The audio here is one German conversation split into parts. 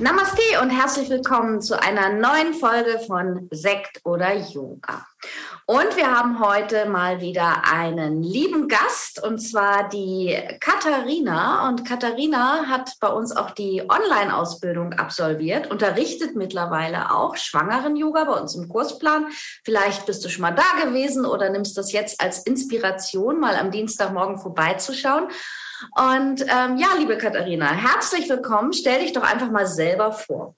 Namaste und herzlich willkommen zu einer neuen Folge von Sekt oder Yoga. Und wir haben heute mal wieder einen lieben Gast und zwar die Katharina. Und Katharina hat bei uns auch die Online-Ausbildung absolviert, unterrichtet mittlerweile auch Schwangeren-Yoga bei uns im Kursplan. Vielleicht bist du schon mal da gewesen oder nimmst das jetzt als Inspiration, mal am Dienstagmorgen vorbeizuschauen. Und ähm, ja, liebe Katharina, herzlich willkommen. Stell dich doch einfach mal selber vor.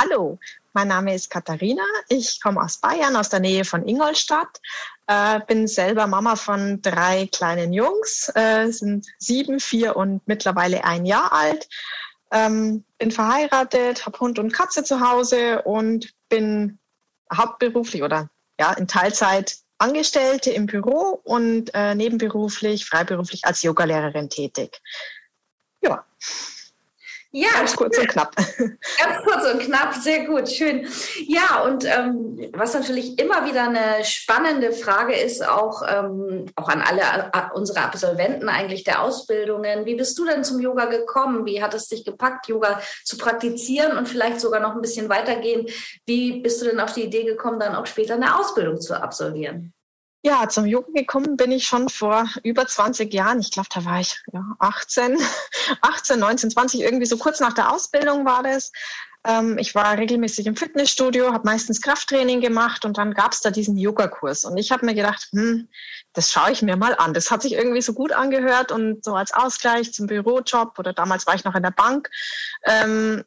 Hallo, mein Name ist Katharina. Ich komme aus Bayern, aus der Nähe von Ingolstadt. Äh, bin selber Mama von drei kleinen Jungs, äh, sind sieben, vier und mittlerweile ein Jahr alt. Ähm, bin verheiratet, habe Hund und Katze zu Hause und bin hauptberuflich oder ja in Teilzeit Angestellte im Büro und äh, nebenberuflich, freiberuflich als Yogalehrerin tätig. Ja. Ja, ganz kurz und knapp. Ganz kurz und knapp, sehr gut, schön. Ja, und ähm, was natürlich immer wieder eine spannende Frage ist, auch, ähm, auch an alle äh, unsere Absolventen eigentlich der Ausbildungen, wie bist du denn zum Yoga gekommen? Wie hat es dich gepackt, Yoga zu praktizieren und vielleicht sogar noch ein bisschen weitergehen? Wie bist du denn auf die Idee gekommen, dann auch später eine Ausbildung zu absolvieren? Ja, zum Yoga gekommen bin ich schon vor über 20 Jahren. Ich glaube, da war ich ja, 18, 18, 19, 20, irgendwie so kurz nach der Ausbildung war das. Ähm, ich war regelmäßig im Fitnessstudio, habe meistens Krafttraining gemacht und dann gab es da diesen Yogakurs. Und ich habe mir gedacht, hm, das schaue ich mir mal an. Das hat sich irgendwie so gut angehört und so als Ausgleich zum Bürojob oder damals war ich noch in der Bank, ähm,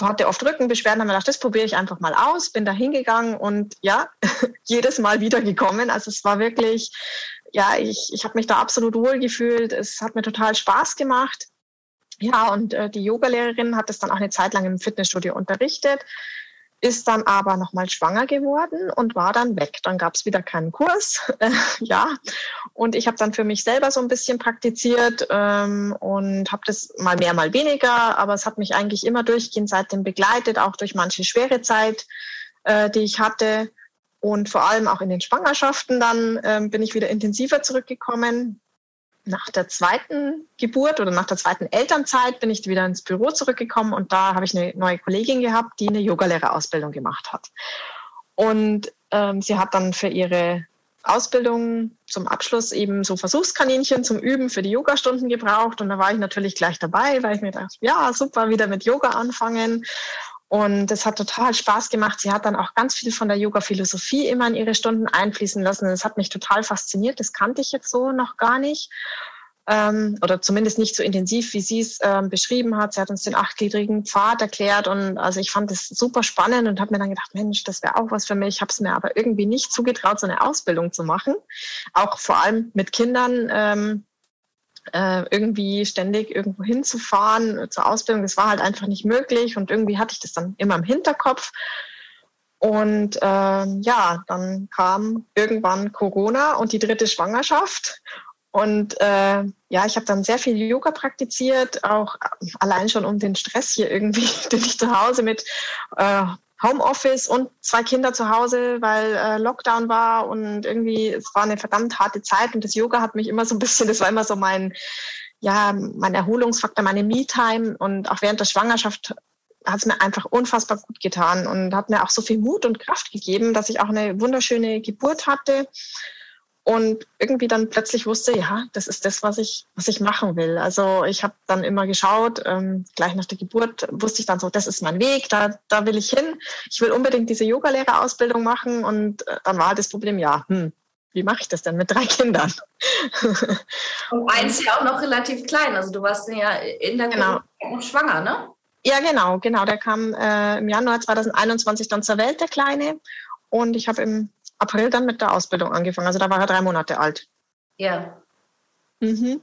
hatte oft Rückenbeschwerden, habe mir gedacht, das probiere ich einfach mal aus, bin da hingegangen und ja, jedes Mal wiedergekommen. Also es war wirklich, ja, ich, ich habe mich da absolut wohl gefühlt. Es hat mir total Spaß gemacht. Ja, und äh, die Yogalehrerin hat es dann auch eine Zeit lang im Fitnessstudio unterrichtet ist dann aber nochmal schwanger geworden und war dann weg. Dann gab es wieder keinen Kurs. Äh, ja, und ich habe dann für mich selber so ein bisschen praktiziert ähm, und habe das mal mehr, mal weniger, aber es hat mich eigentlich immer durchgehend seitdem begleitet, auch durch manche schwere Zeit, äh, die ich hatte. Und vor allem auch in den Schwangerschaften dann ähm, bin ich wieder intensiver zurückgekommen nach der zweiten Geburt oder nach der zweiten Elternzeit bin ich wieder ins Büro zurückgekommen und da habe ich eine neue Kollegin gehabt, die eine Yogalehrerausbildung gemacht hat. Und ähm, sie hat dann für ihre Ausbildung zum Abschluss eben so Versuchskaninchen zum Üben für die Yogastunden gebraucht. Und da war ich natürlich gleich dabei, weil ich mir dachte, ja, super, wieder mit Yoga anfangen. Und es hat total Spaß gemacht. Sie hat dann auch ganz viel von der Yoga-Philosophie immer in ihre Stunden einfließen lassen. Das hat mich total fasziniert. Das kannte ich jetzt so noch gar nicht. Ähm, oder zumindest nicht so intensiv, wie sie es ähm, beschrieben hat. Sie hat uns den achtgliedrigen Pfad erklärt und also ich fand das super spannend und habe mir dann gedacht, Mensch, das wäre auch was für mich. Ich habe es mir aber irgendwie nicht zugetraut, so eine Ausbildung zu machen. Auch vor allem mit Kindern. Ähm, äh, irgendwie ständig irgendwo hinzufahren zur Ausbildung, das war halt einfach nicht möglich und irgendwie hatte ich das dann immer im Hinterkopf. Und äh, ja, dann kam irgendwann Corona und die dritte Schwangerschaft. Und äh, ja, ich habe dann sehr viel Yoga praktiziert, auch allein schon um den Stress hier irgendwie, den ich zu Hause mit äh, Homeoffice und zwei Kinder zu Hause, weil äh, Lockdown war und irgendwie es war eine verdammt harte Zeit und das Yoga hat mich immer so ein bisschen, das war immer so mein ja, mein Erholungsfaktor, meine Me-Time und auch während der Schwangerschaft hat es mir einfach unfassbar gut getan und hat mir auch so viel Mut und Kraft gegeben, dass ich auch eine wunderschöne Geburt hatte und irgendwie dann plötzlich wusste, ja, das ist das, was ich, was ich machen will. Also ich habe dann immer geschaut, ähm, gleich nach der Geburt wusste ich dann so, das ist mein Weg, da, da will ich hin. Ich will unbedingt diese Yogalehrerausbildung machen und äh, dann war das Problem, ja, hm, wie mache ich das denn mit drei Kindern? und eins ja auch noch relativ klein, also du warst ja in der genau. noch schwanger, ne? Ja, genau, genau. Der kam äh, im Januar 2021 dann zur Welt, der Kleine. Und ich habe im April dann mit der Ausbildung angefangen. Also da war er drei Monate alt. Ja. Mhm.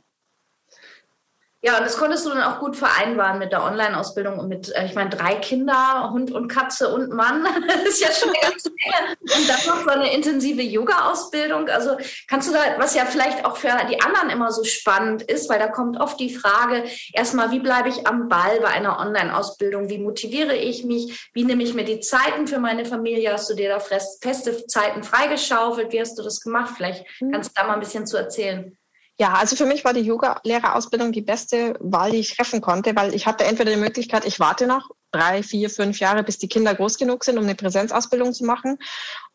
Ja, und das konntest du dann auch gut vereinbaren mit der Online-Ausbildung und mit, äh, ich meine, drei Kinder, Hund und Katze und Mann. Das ist ja schon eine ganze Menge. Und dann noch so eine intensive Yoga-Ausbildung. Also kannst du da, was ja vielleicht auch für die anderen immer so spannend ist, weil da kommt oft die Frage, erstmal, wie bleibe ich am Ball bei einer Online-Ausbildung? Wie motiviere ich mich? Wie nehme ich mir die Zeiten für meine Familie? Hast du dir da feste Zeiten freigeschaufelt? Wie hast du das gemacht? Vielleicht hm. kannst du da mal ein bisschen zu erzählen. Ja, also für mich war die Yoga-Lehrerausbildung die beste Wahl, die ich treffen konnte, weil ich hatte entweder die Möglichkeit, ich warte noch drei, vier, fünf Jahre, bis die Kinder groß genug sind, um eine Präsenzausbildung zu machen.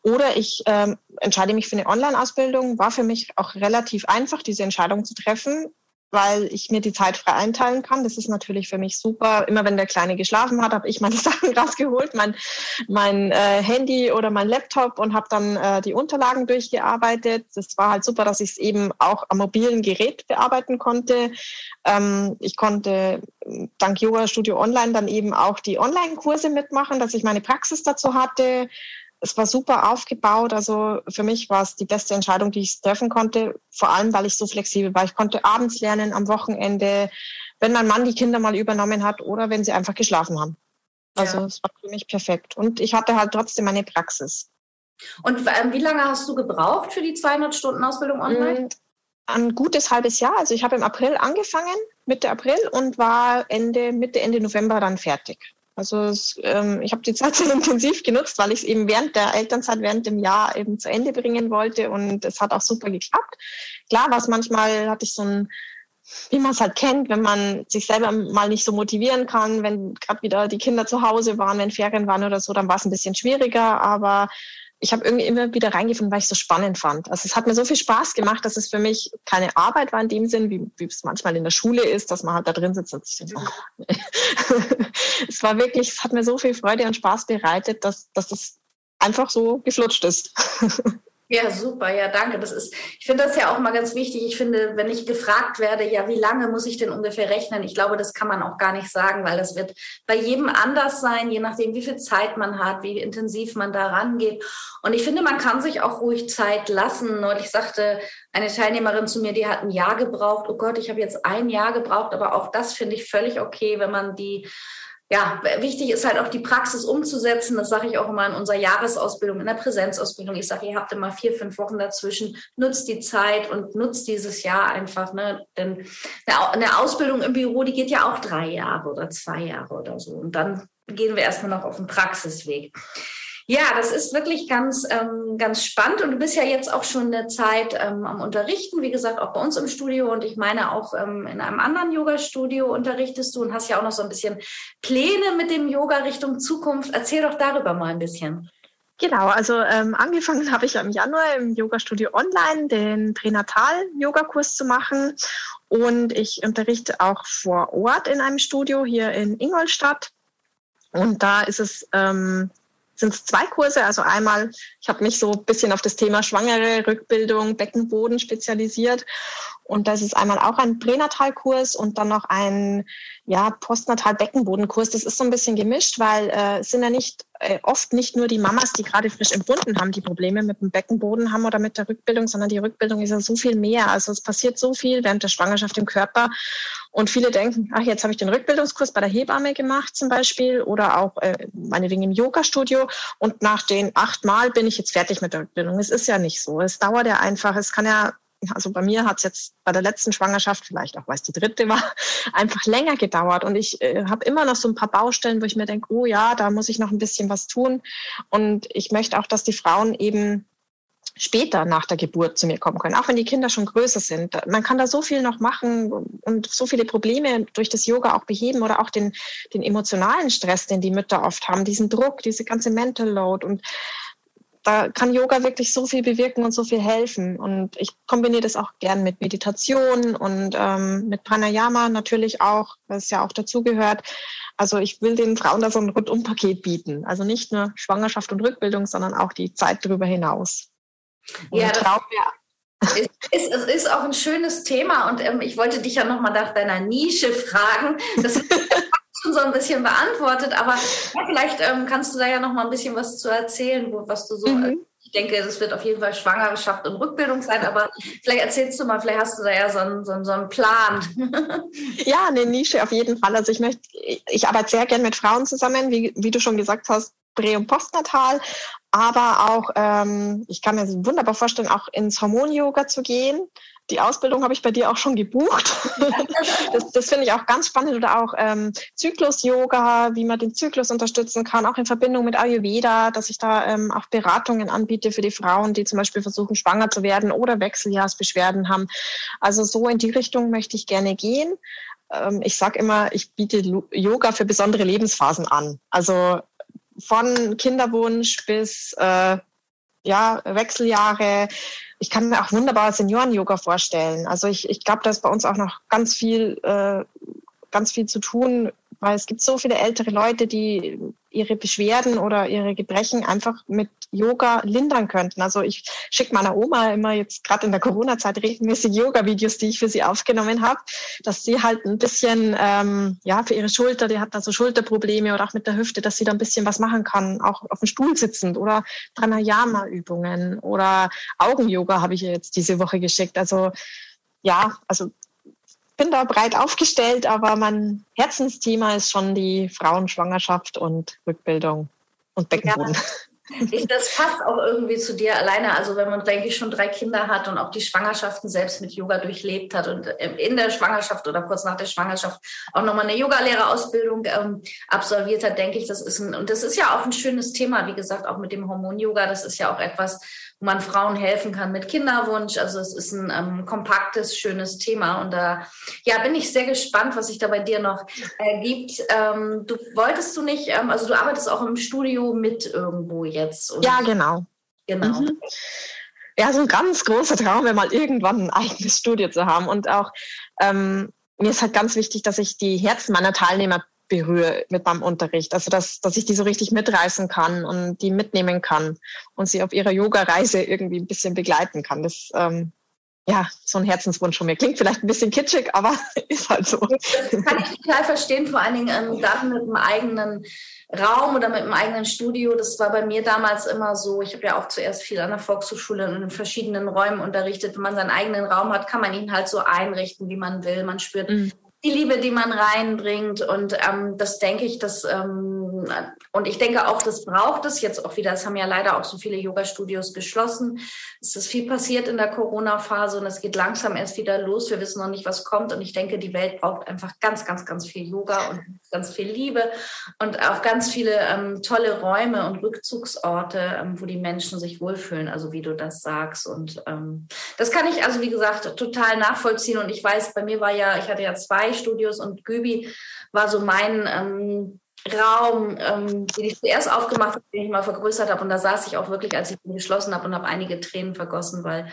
Oder ich ähm, entscheide mich für eine Online-Ausbildung. War für mich auch relativ einfach, diese Entscheidung zu treffen weil ich mir die Zeit frei einteilen kann. Das ist natürlich für mich super. Immer wenn der Kleine geschlafen hat, habe ich meine Sachen rausgeholt, mein, mein äh, Handy oder mein Laptop und habe dann äh, die Unterlagen durchgearbeitet. Das war halt super, dass ich es eben auch am mobilen Gerät bearbeiten konnte. Ähm, ich konnte dank Yoga Studio Online dann eben auch die Online-Kurse mitmachen, dass ich meine Praxis dazu hatte es war super aufgebaut. Also für mich war es die beste Entscheidung, die ich treffen konnte. Vor allem, weil ich so flexibel war. Ich konnte abends lernen, am Wochenende, wenn mein Mann die Kinder mal übernommen hat oder wenn sie einfach geschlafen haben. Also ja. es war für mich perfekt. Und ich hatte halt trotzdem meine Praxis. Und ähm, wie lange hast du gebraucht für die 200 Stunden Ausbildung online? Mm, ein gutes halbes Jahr. Also ich habe im April angefangen, Mitte April und war Ende, Mitte, Ende November dann fertig. Also es, ähm, ich habe die Zeit sehr intensiv genutzt, weil ich es eben während der Elternzeit, während dem Jahr eben zu Ende bringen wollte und es hat auch super geklappt. Klar war es manchmal, hatte ich so ein, wie man es halt kennt, wenn man sich selber mal nicht so motivieren kann, wenn gerade wieder die Kinder zu Hause waren, wenn Ferien waren oder so, dann war es ein bisschen schwieriger, aber ich habe irgendwie immer wieder reingefunden, weil ich es so spannend fand. Also es hat mir so viel Spaß gemacht, dass es für mich keine Arbeit war in dem Sinn, wie, wie es manchmal in der Schule ist, dass man halt da drin sitzt und sich denkt, oh, es war wirklich, es hat mir so viel Freude und Spaß bereitet, dass, dass das einfach so geflutscht ist. Ja, super, ja, danke. Das ist, ich finde das ja auch mal ganz wichtig. Ich finde, wenn ich gefragt werde, ja, wie lange muss ich denn ungefähr rechnen? Ich glaube, das kann man auch gar nicht sagen, weil das wird bei jedem anders sein, je nachdem, wie viel Zeit man hat, wie intensiv man da rangeht. Und ich finde, man kann sich auch ruhig Zeit lassen. Neulich sagte eine Teilnehmerin zu mir, die hat ein Jahr gebraucht. Oh Gott, ich habe jetzt ein Jahr gebraucht, aber auch das finde ich völlig okay, wenn man die ja, wichtig ist halt auch die Praxis umzusetzen. Das sage ich auch immer in unserer Jahresausbildung, in der Präsenzausbildung. Ich sage, ihr habt immer vier, fünf Wochen dazwischen. Nutzt die Zeit und nutzt dieses Jahr einfach. Ne? Denn eine Ausbildung im Büro, die geht ja auch drei Jahre oder zwei Jahre oder so. Und dann gehen wir erstmal noch auf den Praxisweg. Ja, das ist wirklich ganz, ähm, ganz spannend. Und du bist ja jetzt auch schon eine Zeit ähm, am Unterrichten, wie gesagt, auch bei uns im Studio. Und ich meine, auch ähm, in einem anderen Yoga-Studio unterrichtest du und hast ja auch noch so ein bisschen Pläne mit dem Yoga Richtung Zukunft. Erzähl doch darüber mal ein bisschen. Genau, also ähm, angefangen habe ich im Januar im Yoga-Studio Online den Pränatal-Yoga-Kurs zu machen. Und ich unterrichte auch vor Ort in einem Studio hier in Ingolstadt. Und da ist es ähm, sind es zwei Kurse. Also einmal, ich habe mich so ein bisschen auf das Thema Schwangere, Rückbildung, Beckenboden spezialisiert. Und das ist einmal auch ein Pränatalkurs und dann noch ein ja, Postnatal-Beckenbodenkurs. Das ist so ein bisschen gemischt, weil äh, es sind ja nicht oft nicht nur die Mamas, die gerade frisch empfunden haben, die Probleme mit dem Beckenboden haben oder mit der Rückbildung, sondern die Rückbildung ist ja so viel mehr. Also es passiert so viel während der Schwangerschaft im Körper. Und viele denken, ach, jetzt habe ich den Rückbildungskurs bei der Hebamme gemacht zum Beispiel oder auch äh, meinetwegen im Yoga-Studio und nach den acht Mal bin ich jetzt fertig mit der Rückbildung. Es ist ja nicht so. Es dauert ja einfach, es kann ja also bei mir hat es jetzt bei der letzten Schwangerschaft, vielleicht auch weil es die dritte war, einfach länger gedauert. Und ich äh, habe immer noch so ein paar Baustellen, wo ich mir denke, oh ja, da muss ich noch ein bisschen was tun. Und ich möchte auch, dass die Frauen eben später nach der Geburt zu mir kommen können, auch wenn die Kinder schon größer sind. Man kann da so viel noch machen und so viele Probleme durch das Yoga auch beheben oder auch den, den emotionalen Stress, den die Mütter oft haben, diesen Druck, diese ganze Mental Load und da kann Yoga wirklich so viel bewirken und so viel helfen. Und ich kombiniere das auch gern mit Meditation und ähm, mit Pranayama natürlich auch, was ja auch dazugehört. Also ich will den Frauen da so ein Rundumpaket bieten. Also nicht nur Schwangerschaft und Rückbildung, sondern auch die Zeit darüber hinaus. Und ja, das ist, ist, es ist auch ein schönes Thema und ähm, ich wollte dich ja nochmal nach deiner Nische fragen. Das ist schon so ein bisschen beantwortet, aber ja, vielleicht ähm, kannst du da ja noch mal ein bisschen was zu erzählen, wo, was du so mhm. Ich denke, das wird auf jeden Fall Schwangerschaft und Rückbildung sein, aber vielleicht erzählst du mal, vielleicht hast du da ja so einen, so einen, so einen Plan. ja, eine Nische auf jeden Fall. Also ich möchte, ich arbeite sehr gern mit Frauen zusammen, wie, wie du schon gesagt hast, prä- und postnatal, aber auch, ähm, ich kann mir wunderbar vorstellen, auch ins Hormon-Yoga zu gehen. Die Ausbildung habe ich bei dir auch schon gebucht. das, das finde ich auch ganz spannend. Oder auch ähm, Zyklus-Yoga, wie man den Zyklus unterstützen kann, auch in Verbindung mit Ayurveda, dass ich da ähm, auch Beratungen anbiete für die Frauen, die zum Beispiel versuchen, schwanger zu werden oder Wechseljahrsbeschwerden haben. Also so in die Richtung möchte ich gerne gehen. Ähm, ich sage immer, ich biete Yoga für besondere Lebensphasen an. Also von Kinderwunsch bis äh, ja, Wechseljahre. Ich kann mir auch wunderbar Senioren-Yoga vorstellen. Also ich, ich glaube, da ist bei uns auch noch ganz viel, äh, ganz viel zu tun, weil es gibt so viele ältere Leute, die ihre Beschwerden oder ihre Gebrechen einfach mit Yoga lindern könnten. Also ich schicke meiner Oma immer jetzt gerade in der Corona-Zeit regelmäßig Yoga-Videos, die ich für sie aufgenommen habe, dass sie halt ein bisschen, ähm, ja, für ihre Schulter, die hat da so Schulterprobleme oder auch mit der Hüfte, dass sie da ein bisschen was machen kann, auch auf dem Stuhl sitzend oder Pranayama-Übungen oder Augen-Yoga habe ich ihr jetzt diese Woche geschickt. Also ja, also bin da breit aufgestellt, aber mein Herzensthema ist schon die Frauenschwangerschaft und Rückbildung und Beckenboden. Ja. Ich, das passt auch irgendwie zu dir alleine. Also wenn man, denke ich, schon drei Kinder hat und auch die Schwangerschaften selbst mit Yoga durchlebt hat und in der Schwangerschaft oder kurz nach der Schwangerschaft auch nochmal eine Yogalehrerausbildung ähm, absolviert hat, denke ich, das ist ein, und das ist ja auch ein schönes Thema, wie gesagt, auch mit dem Hormon-Yoga. Das ist ja auch etwas, wo man Frauen helfen kann mit Kinderwunsch. Also es ist ein ähm, kompaktes, schönes Thema. Und da ja, bin ich sehr gespannt, was sich da bei dir noch äh, gibt. Ähm, du wolltest du nicht, ähm, also du arbeitest auch im Studio mit irgendwo jetzt. Oder? Ja, genau. Genau. Mhm. Ja, so ein ganz großer Traum wäre mal irgendwann ein eigenes Studio zu haben. Und auch ähm, mir ist halt ganz wichtig, dass ich die Herzen meiner Teilnehmer berühre mit meinem Unterricht. Also dass, dass ich die so richtig mitreißen kann und die mitnehmen kann und sie auf ihrer Yoga-Reise irgendwie ein bisschen begleiten kann. Das ähm, ja, so ein Herzenswunsch von mir. Klingt vielleicht ein bisschen kitschig, aber ist halt so. Das kann ich total verstehen, vor allen Dingen ähm, dann mit einem eigenen Raum oder mit einem eigenen Studio. Das war bei mir damals immer so. Ich habe ja auch zuerst viel an der Volkshochschule und in verschiedenen Räumen unterrichtet. Wenn man seinen eigenen Raum hat, kann man ihn halt so einrichten, wie man will. Man spürt mhm die Liebe, die man reinbringt. Und ähm, das denke ich, dass ähm, und ich denke auch, das braucht es jetzt auch wieder. Es haben ja leider auch so viele Yoga-Studios geschlossen. Es ist viel passiert in der Corona-Phase und es geht langsam erst wieder los. Wir wissen noch nicht, was kommt. Und ich denke, die Welt braucht einfach ganz, ganz, ganz viel Yoga und ganz viel Liebe und auch ganz viele ähm, tolle Räume und Rückzugsorte, ähm, wo die Menschen sich wohlfühlen. Also wie du das sagst. Und ähm, das kann ich also, wie gesagt, total nachvollziehen. Und ich weiß, bei mir war ja, ich hatte ja zwei Studios und Gübi war so mein ähm, Raum, ähm, den ich zuerst aufgemacht habe, den ich mal vergrößert habe. Und da saß ich auch wirklich, als ich ihn geschlossen habe und habe einige Tränen vergossen, weil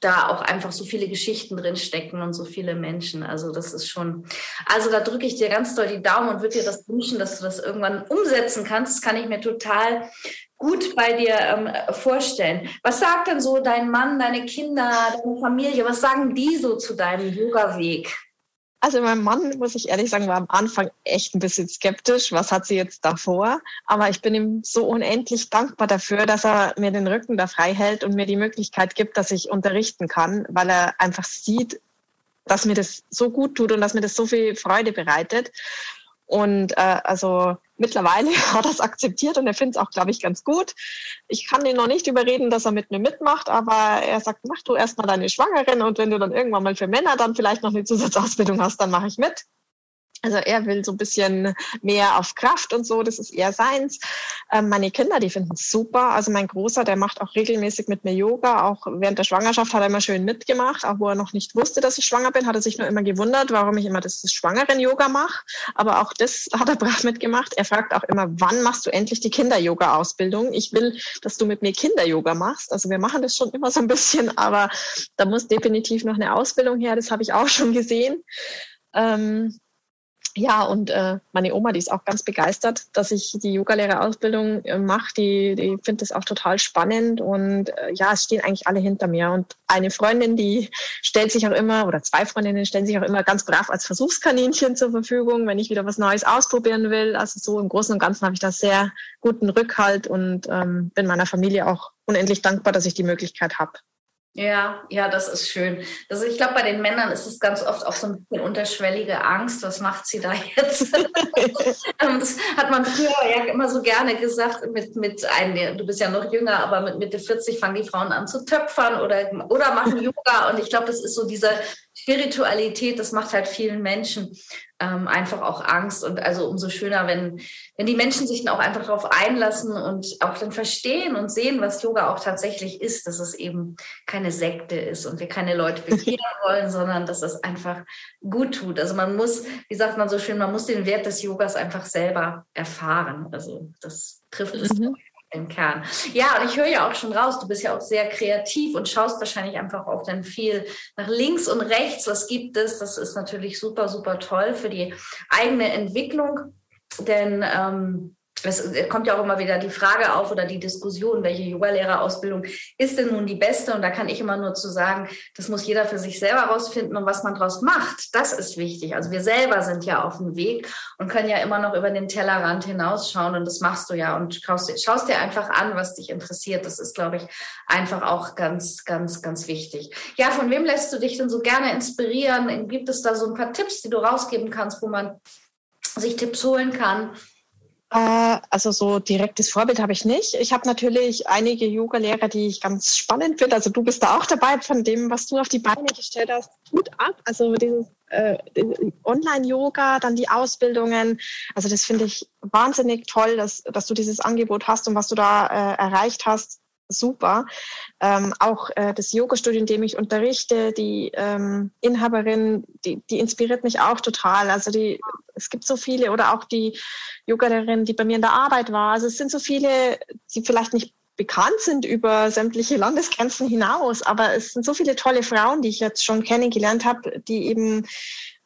da auch einfach so viele Geschichten drin stecken und so viele Menschen. Also das ist schon, also da drücke ich dir ganz doll die Daumen und würde dir das wünschen, dass du das irgendwann umsetzen kannst. Das kann ich mir total gut bei dir ähm, vorstellen. Was sagt denn so dein Mann, deine Kinder, deine Familie, was sagen die so zu deinem Yoga-Weg? Also mein Mann, muss ich ehrlich sagen, war am Anfang echt ein bisschen skeptisch. Was hat sie jetzt davor? Aber ich bin ihm so unendlich dankbar dafür, dass er mir den Rücken da frei hält und mir die Möglichkeit gibt, dass ich unterrichten kann, weil er einfach sieht, dass mir das so gut tut und dass mir das so viel Freude bereitet. Und äh, also mittlerweile hat er es akzeptiert und er findet es auch, glaube ich, ganz gut. Ich kann ihn noch nicht überreden, dass er mit mir mitmacht, aber er sagt, mach du erstmal deine Schwangeren und wenn du dann irgendwann mal für Männer dann vielleicht noch eine Zusatzausbildung hast, dann mache ich mit. Also er will so ein bisschen mehr auf Kraft und so, das ist eher seins. Ähm, meine Kinder, die finden es super. Also mein Großer, der macht auch regelmäßig mit mir Yoga. Auch während der Schwangerschaft hat er immer schön mitgemacht. Auch wo er noch nicht wusste, dass ich schwanger bin, hat er sich nur immer gewundert, warum ich immer das, Schwangeren-Yoga mache. Aber auch das hat er brav mitgemacht. Er fragt auch immer, wann machst du endlich die Kinder-Yoga-Ausbildung? Ich will, dass du mit mir Kinder-Yoga machst. Also wir machen das schon immer so ein bisschen, aber da muss definitiv noch eine Ausbildung her. Das habe ich auch schon gesehen. Ähm, ja, und äh, meine Oma, die ist auch ganz begeistert, dass ich die Yogalehrerausbildung äh, mache. Die, die findet das auch total spannend. Und äh, ja, es stehen eigentlich alle hinter mir. Und eine Freundin, die stellt sich auch immer, oder zwei Freundinnen stellen sich auch immer ganz brav als Versuchskaninchen zur Verfügung, wenn ich wieder was Neues ausprobieren will. Also so im Großen und Ganzen habe ich da sehr guten Rückhalt und ähm, bin meiner Familie auch unendlich dankbar, dass ich die Möglichkeit habe. Ja, ja, das ist schön. Also ich glaube, bei den Männern ist es ganz oft auch so ein bisschen unterschwellige Angst. Was macht sie da jetzt? Ähm, das hat man früher ja immer so gerne gesagt, mit, mit einem, du bist ja noch jünger, aber mit Mitte 40 fangen die Frauen an zu töpfern oder, oder machen Yoga. Und ich glaube, das ist so diese Spiritualität, das macht halt vielen Menschen ähm, einfach auch Angst. Und also umso schöner, wenn, wenn die Menschen sich dann auch einfach darauf einlassen und auch dann verstehen und sehen, was Yoga auch tatsächlich ist, dass es eben keine Sekte ist und wir keine Leute bekehren wollen, sondern dass es einfach gut tut. Also man muss, wie sagt man so schön, man muss den Wert des Yogas einfach selber erfahren. Also das trifft es mhm im Kern. Ja, und ich höre ja auch schon raus, du bist ja auch sehr kreativ und schaust wahrscheinlich einfach auch dann viel nach links und rechts. Was gibt es? Das ist natürlich super, super toll für die eigene Entwicklung. Denn ähm, es kommt ja auch immer wieder die Frage auf oder die Diskussion, welche Yogalehrerausbildung ist denn nun die beste? Und da kann ich immer nur zu sagen, das muss jeder für sich selber rausfinden und was man daraus macht, das ist wichtig. Also wir selber sind ja auf dem Weg und können ja immer noch über den Tellerrand hinausschauen und das machst du ja und schaust, schaust dir einfach an, was dich interessiert. Das ist, glaube ich, einfach auch ganz, ganz, ganz wichtig. Ja, von wem lässt du dich denn so gerne inspirieren? Gibt es da so ein paar Tipps, die du rausgeben kannst, wo man sich Tipps holen kann? Also so direktes Vorbild habe ich nicht. Ich habe natürlich einige Yoga-Lehrer, die ich ganz spannend finde. Also du bist da auch dabei von dem, was du auf die Beine gestellt hast. Gut ab. Also dieses äh, Online-Yoga, dann die Ausbildungen. Also das finde ich wahnsinnig toll, dass, dass du dieses Angebot hast und was du da äh, erreicht hast super. Ähm, auch äh, das Yoga-Studio, in dem ich unterrichte, die ähm, Inhaberin, die, die inspiriert mich auch total. Also die, es gibt so viele oder auch die Yogalehrerin, die bei mir in der Arbeit war. Also es sind so viele, die vielleicht nicht bekannt sind über sämtliche Landesgrenzen hinaus, aber es sind so viele tolle Frauen, die ich jetzt schon kennengelernt habe, die eben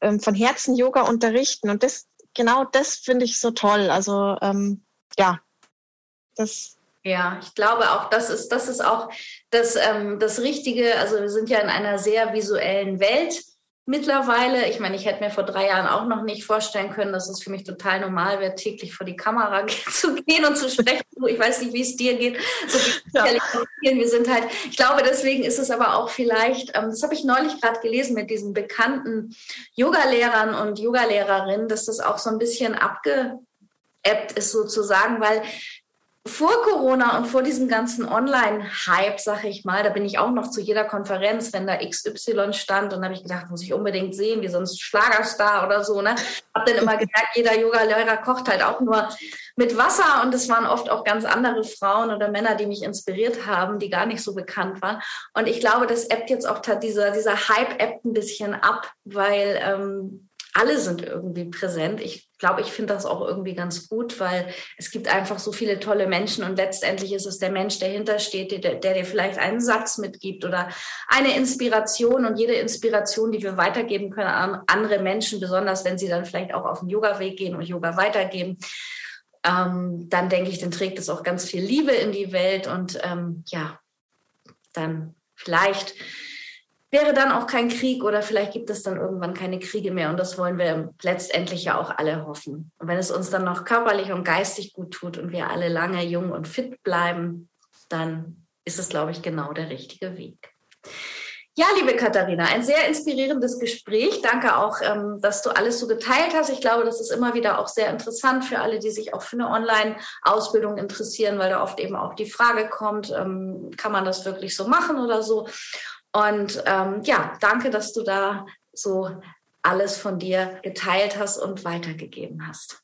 ähm, von Herzen Yoga unterrichten. Und das, genau das finde ich so toll. Also ähm, ja, das ja, ich glaube auch, das ist, das ist auch das, ähm, das Richtige. Also wir sind ja in einer sehr visuellen Welt mittlerweile. Ich meine, ich hätte mir vor drei Jahren auch noch nicht vorstellen können, dass es für mich total normal wäre, täglich vor die Kamera zu gehen und zu sprechen. Ich weiß nicht, wie es dir geht. So ja. Wir sind halt, ich glaube, deswegen ist es aber auch vielleicht, ähm, das habe ich neulich gerade gelesen mit diesen bekannten Yogalehrern und Yogalehrerinnen, dass das auch so ein bisschen abgeebbt ist sozusagen, weil vor Corona und vor diesem ganzen Online-Hype, sag ich mal, da bin ich auch noch zu jeder Konferenz, wenn da XY stand und habe ich gedacht, muss ich unbedingt sehen, wie sonst Schlagerstar oder so. Ne? Hab dann immer gemerkt, jeder Yoga-Lehrer kocht halt auch nur mit Wasser und es waren oft auch ganz andere Frauen oder Männer, die mich inspiriert haben, die gar nicht so bekannt waren. Und ich glaube, das ebbt jetzt auch dieser, dieser Hype ebbt ein bisschen ab, weil ähm, alle sind irgendwie präsent. Ich glaube, ich finde das auch irgendwie ganz gut, weil es gibt einfach so viele tolle Menschen und letztendlich ist es der Mensch, der hintersteht, der, der dir vielleicht einen Satz mitgibt oder eine Inspiration und jede Inspiration, die wir weitergeben können an andere Menschen, besonders wenn sie dann vielleicht auch auf den Yoga-Weg gehen und Yoga weitergeben, ähm, dann denke ich, dann trägt es auch ganz viel Liebe in die Welt und ähm, ja, dann vielleicht wäre dann auch kein Krieg oder vielleicht gibt es dann irgendwann keine Kriege mehr. Und das wollen wir letztendlich ja auch alle hoffen. Und wenn es uns dann noch körperlich und geistig gut tut und wir alle lange jung und fit bleiben, dann ist es, glaube ich, genau der richtige Weg. Ja, liebe Katharina, ein sehr inspirierendes Gespräch. Danke auch, ähm, dass du alles so geteilt hast. Ich glaube, das ist immer wieder auch sehr interessant für alle, die sich auch für eine Online-Ausbildung interessieren, weil da oft eben auch die Frage kommt, ähm, kann man das wirklich so machen oder so? Und ähm, ja, danke, dass du da so alles von dir geteilt hast und weitergegeben hast.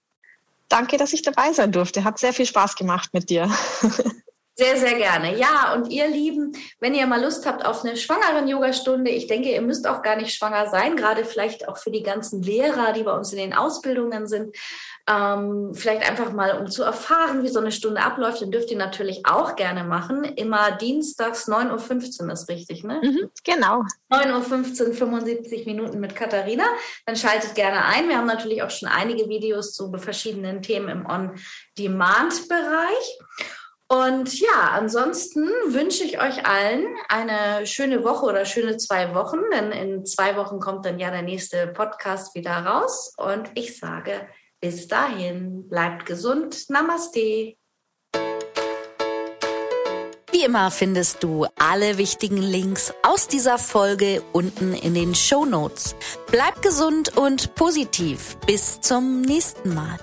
Danke, dass ich dabei sein durfte. Hat sehr viel Spaß gemacht mit dir. Sehr, sehr gerne. Ja, und ihr Lieben, wenn ihr mal Lust habt auf eine schwangeren Yogastunde, ich denke, ihr müsst auch gar nicht schwanger sein, gerade vielleicht auch für die ganzen Lehrer, die bei uns in den Ausbildungen sind. Ähm, vielleicht einfach mal, um zu erfahren, wie so eine Stunde abläuft, dann dürft ihr natürlich auch gerne machen. Immer dienstags 9.15 Uhr ist richtig, ne? Mhm, genau. 9.15 Uhr, 75 Minuten mit Katharina. Dann schaltet gerne ein. Wir haben natürlich auch schon einige Videos zu verschiedenen Themen im On-Demand-Bereich. Und ja, ansonsten wünsche ich euch allen eine schöne Woche oder schöne zwei Wochen, denn in zwei Wochen kommt dann ja der nächste Podcast wieder raus. Und ich sage bis dahin, bleibt gesund, Namaste. Wie immer findest du alle wichtigen Links aus dieser Folge unten in den Show Notes. Bleib gesund und positiv. Bis zum nächsten Mal.